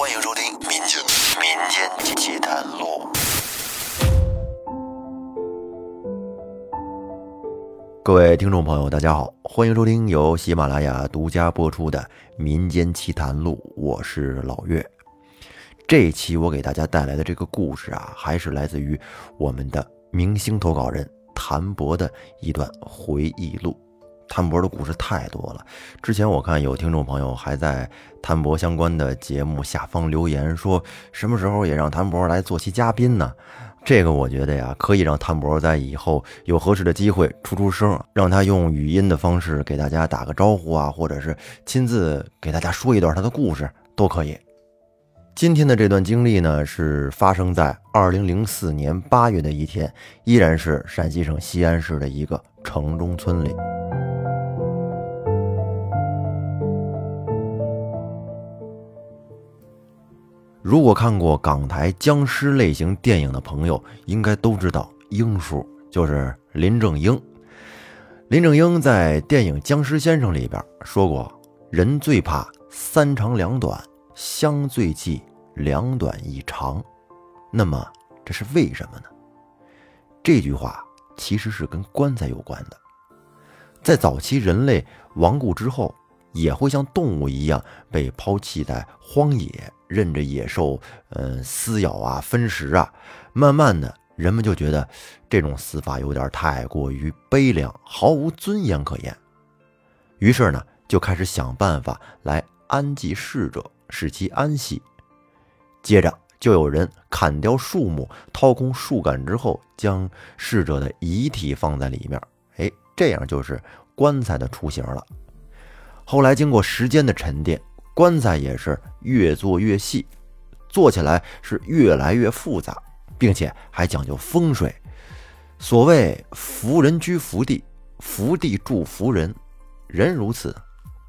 欢迎收听《民间民间奇谈录》。各位听众朋友，大家好，欢迎收听由喜马拉雅独家播出的《民间奇谈录》，我是老岳。这期我给大家带来的这个故事啊，还是来自于我们的明星投稿人谭博的一段回忆录。谭博的故事太多了，之前我看有听众朋友还在谭博相关的节目下方留言，说什么时候也让谭博来做期嘉宾呢？这个我觉得呀，可以让谭博在以后有合适的机会出出声，让他用语音的方式给大家打个招呼啊，或者是亲自给大家说一段他的故事都可以。今天的这段经历呢，是发生在二零零四年八月的一天，依然是陕西省西安市的一个城中村里。如果看过港台僵尸类型电影的朋友，应该都知道英叔就是林正英。林正英在电影《僵尸先生》里边说过：“人最怕三长两短，相最忌两短一长。”那么这是为什么呢？这句话其实是跟棺材有关的。在早期人类亡故之后。也会像动物一样被抛弃在荒野，任着野兽，嗯，撕咬啊，分食啊。慢慢的，人们就觉得这种死法有点太过于悲凉，毫无尊严可言。于是呢，就开始想办法来安祭逝者，使其安息。接着，就有人砍掉树木，掏空树干之后，将逝者的遗体放在里面。哎，这样就是棺材的雏形了。后来经过时间的沉淀，棺材也是越做越细，做起来是越来越复杂，并且还讲究风水。所谓“福人居福地，福地住福人”，人如此，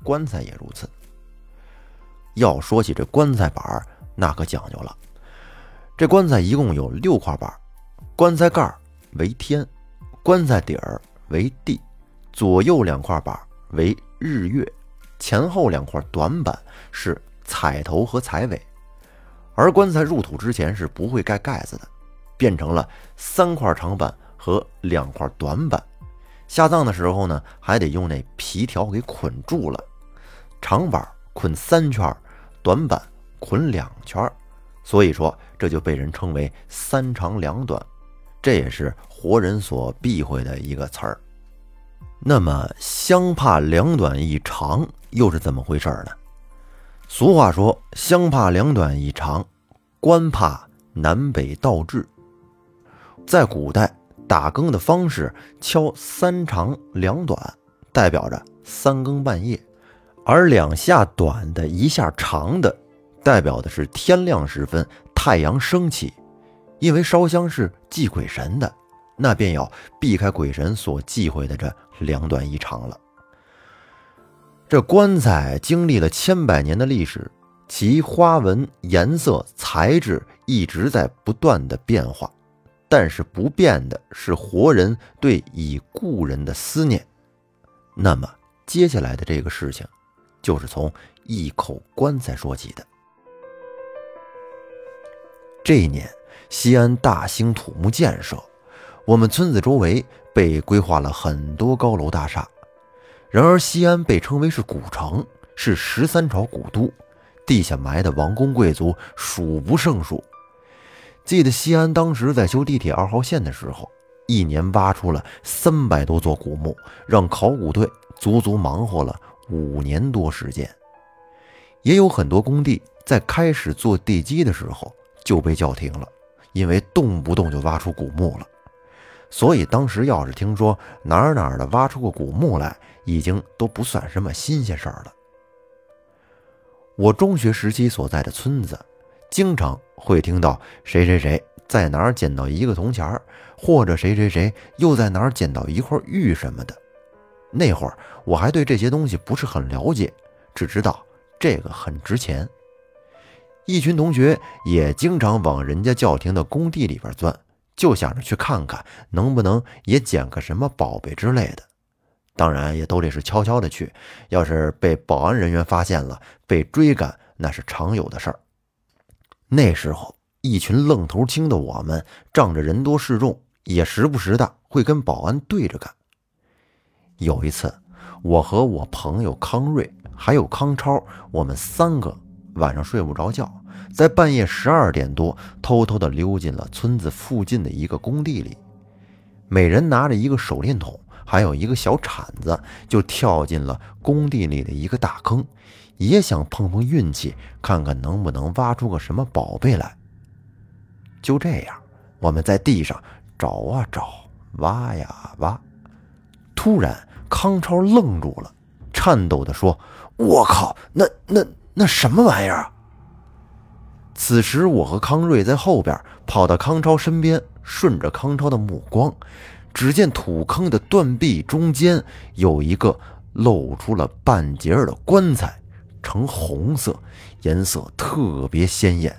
棺材也如此。要说起这棺材板儿那可讲究了。这棺材一共有六块板，棺材盖为天，棺材底儿为地，左右两块板为日月。前后两块短板是彩头和彩尾，而棺材入土之前是不会盖盖子的，变成了三块长板和两块短板。下葬的时候呢，还得用那皮条给捆住了，长板捆三圈，短板捆两圈，所以说这就被人称为三长两短，这也是活人所避讳的一个词儿。那么香怕两短一长。又是怎么回事呢？俗话说：“香怕两短一长，官怕南北倒置。”在古代，打更的方式敲三长两短，代表着三更半夜；而两下短的一下长的，代表的是天亮时分，太阳升起。因为烧香是祭鬼神的，那便要避开鬼神所忌讳的这两短一长了。这棺材经历了千百年的历史，其花纹、颜色、材质一直在不断的变化，但是不变的是活人对已故人的思念。那么接下来的这个事情，就是从一口棺材说起的。这一年，西安大兴土木建设，我们村子周围被规划了很多高楼大厦。然而，西安被称为是古城，是十三朝古都，地下埋的王公贵族数不胜数。记得西安当时在修地铁二号线的时候，一年挖出了三百多座古墓，让考古队足足忙活了五年多时间。也有很多工地在开始做地基的时候就被叫停了，因为动不动就挖出古墓了。所以当时要是听说哪儿哪儿的挖出个古墓来，已经都不算什么新鲜事儿了。我中学时期所在的村子，经常会听到谁谁谁在哪儿捡到一个铜钱儿，或者谁谁谁又在哪儿捡到一块玉什么的。那会儿我还对这些东西不是很了解，只知道这个很值钱。一群同学也经常往人家叫停的工地里边钻。就想着去看看能不能也捡个什么宝贝之类的，当然也都得是悄悄的去，要是被保安人员发现了，被追赶那是常有的事儿。那时候，一群愣头青的我们，仗着人多势众，也时不时的会跟保安对着干。有一次，我和我朋友康瑞还有康超，我们三个晚上睡不着觉，在半夜十二点多，偷偷的溜进了村子附近的一个工地里，每人拿着一个手电筒，还有一个小铲子，就跳进了工地里的一个大坑。也想碰碰运气，看看能不能挖出个什么宝贝来。就这样，我们在地上找啊找，挖呀挖。突然，康超愣住了，颤抖地说：“我靠，那那那什么玩意儿？”此时，我和康瑞在后边跑到康超身边，顺着康超的目光，只见土坑的断壁中间有一个露出了半截的棺材。呈红色，颜色特别鲜艳。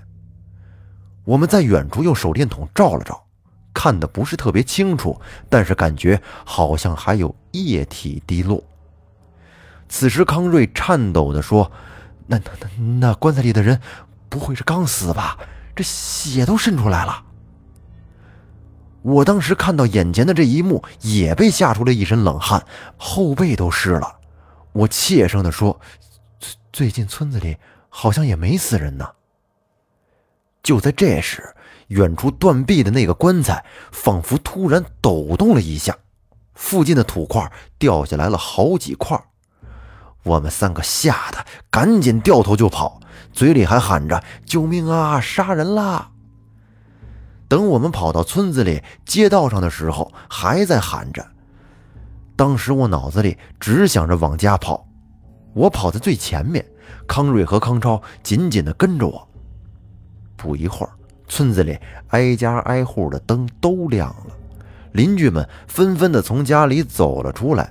我们在远处用手电筒照了照，看的不是特别清楚，但是感觉好像还有液体滴落。此时，康瑞颤抖地说：“那那那那棺材里的人不会是刚死吧？这血都渗出来了。”我当时看到眼前的这一幕，也被吓出了一身冷汗，后背都湿了。我怯声地说。最近村子里好像也没死人呢。就在这时，远处断壁的那个棺材仿佛突然抖动了一下，附近的土块掉下来了好几块。我们三个吓得赶紧掉头就跑，嘴里还喊着“救命啊，杀人啦！”等我们跑到村子里街道上的时候，还在喊着。当时我脑子里只想着往家跑。我跑在最前面，康瑞和康超紧紧地跟着我。不一会儿，村子里挨家挨户的灯都亮了，邻居们纷纷地从家里走了出来，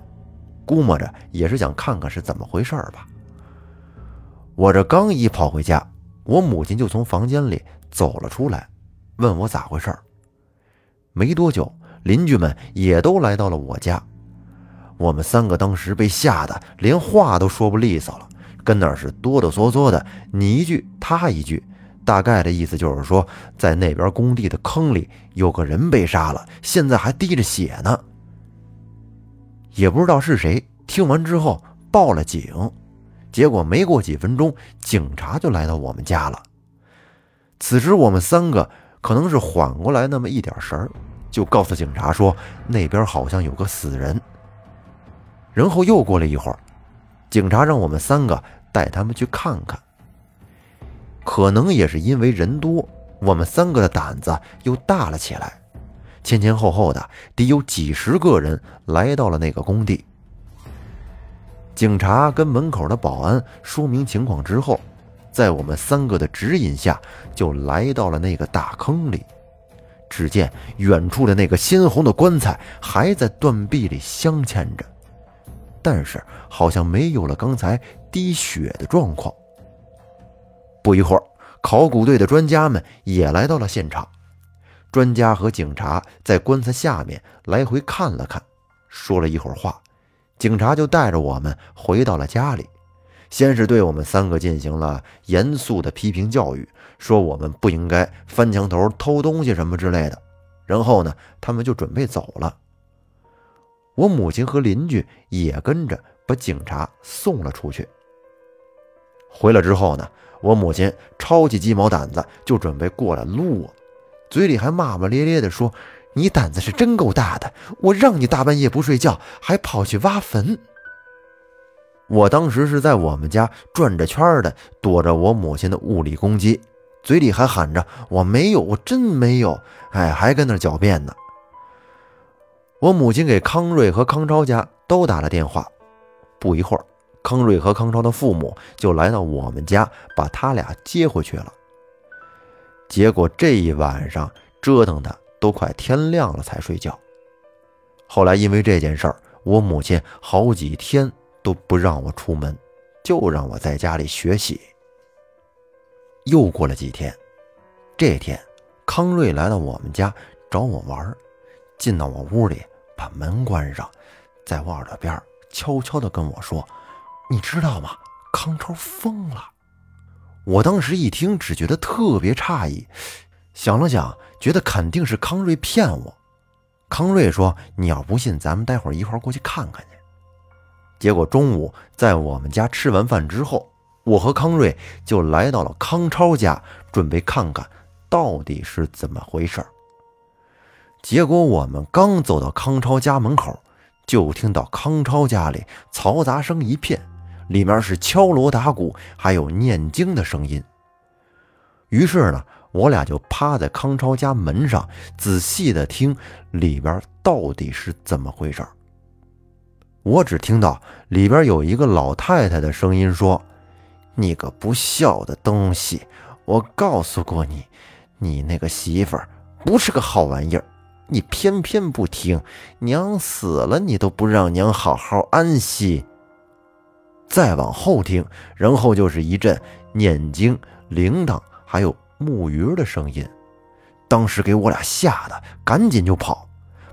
估摸着也是想看看是怎么回事吧。我这刚一跑回家，我母亲就从房间里走了出来，问我咋回事。没多久，邻居们也都来到了我家。我们三个当时被吓得连话都说不利索了，跟那是哆哆嗦嗦的，你一句他一句，大概的意思就是说，在那边工地的坑里有个人被杀了，现在还滴着血呢。也不知道是谁听完之后报了警，结果没过几分钟，警察就来到我们家了。此时我们三个可能是缓过来那么一点神儿，就告诉警察说那边好像有个死人。然后又过了一会儿，警察让我们三个带他们去看看。可能也是因为人多，我们三个的胆子又大了起来。前前后后的得有几十个人来到了那个工地。警察跟门口的保安说明情况之后，在我们三个的指引下，就来到了那个大坑里。只见远处的那个鲜红的棺材还在断壁里镶嵌着。但是好像没有了刚才滴血的状况。不一会儿，考古队的专家们也来到了现场。专家和警察在棺材下面来回看了看，说了一会儿话，警察就带着我们回到了家里。先是对我们三个进行了严肃的批评教育，说我们不应该翻墙头偷东西什么之类的。然后呢，他们就准备走了。我母亲和邻居也跟着把警察送了出去。回来之后呢，我母亲抄起鸡毛掸子就准备过来撸我，嘴里还骂骂咧咧地说：“你胆子是真够大的！我让你大半夜不睡觉，还跑去挖坟。”我当时是在我们家转着圈的躲着我母亲的物理攻击，嘴里还喊着：“我没有，我真没有！”哎，还跟那狡辩呢。我母亲给康瑞和康超家都打了电话，不一会儿，康瑞和康超的父母就来到我们家，把他俩接回去了。结果这一晚上折腾的都快天亮了才睡觉。后来因为这件事儿，我母亲好几天都不让我出门，就让我在家里学习。又过了几天，这天，康瑞来到我们家找我玩，进到我屋里。把门关上，在我耳朵边悄悄地跟我说：“你知道吗？康超疯了。”我当时一听，只觉得特别诧异，想了想，觉得肯定是康瑞骗我。康瑞说：“你要不信，咱们待会儿一块儿过去看看去。”结果中午在我们家吃完饭之后，我和康瑞就来到了康超家，准备看看到底是怎么回事。结果我们刚走到康超家门口，就听到康超家里嘈杂声一片。里面是敲锣打鼓，还有念经的声音。于是呢，我俩就趴在康超家门上，仔细的听里边到底是怎么回事。我只听到里边有一个老太太的声音说：“你个不孝的东西，我告诉过你，你那个媳妇儿不是个好玩意儿，你偏偏不听，娘死了你都不让娘好好安息。”再往后听，然后就是一阵念经、铃铛还有木鱼的声音。当时给我俩吓得赶紧就跑，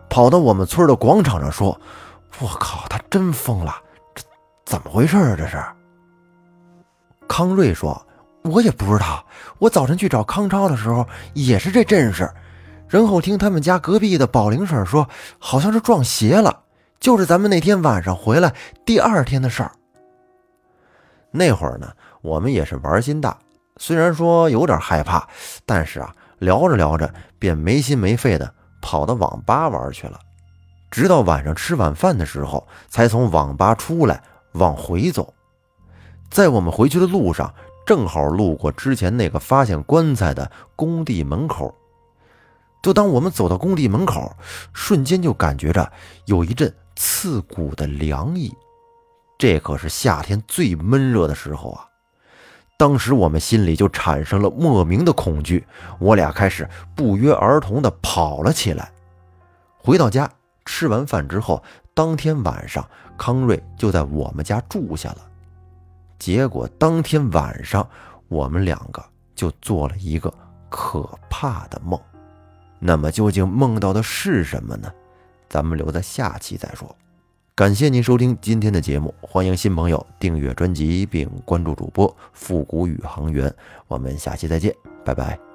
跑到我们村的广场上说：“我靠，他真疯了！这怎么回事啊？这是？”康瑞说：“我也不知道，我早晨去找康超的时候也是这阵势。然后听他们家隔壁的宝玲婶说，好像是撞邪了，就是咱们那天晚上回来第二天的事儿。”那会儿呢，我们也是玩心大，虽然说有点害怕，但是啊，聊着聊着便没心没肺的跑到网吧玩去了。直到晚上吃晚饭的时候，才从网吧出来往回走。在我们回去的路上，正好路过之前那个发现棺材的工地门口。就当我们走到工地门口，瞬间就感觉着有一阵刺骨的凉意。这可是夏天最闷热的时候啊！当时我们心里就产生了莫名的恐惧，我俩开始不约而同地跑了起来。回到家，吃完饭之后，当天晚上康瑞就在我们家住下了。结果当天晚上，我们两个就做了一个可怕的梦。那么究竟梦到的是什么呢？咱们留在下期再说。感谢您收听今天的节目，欢迎新朋友订阅专辑并关注主播复古宇航员，我们下期再见，拜拜。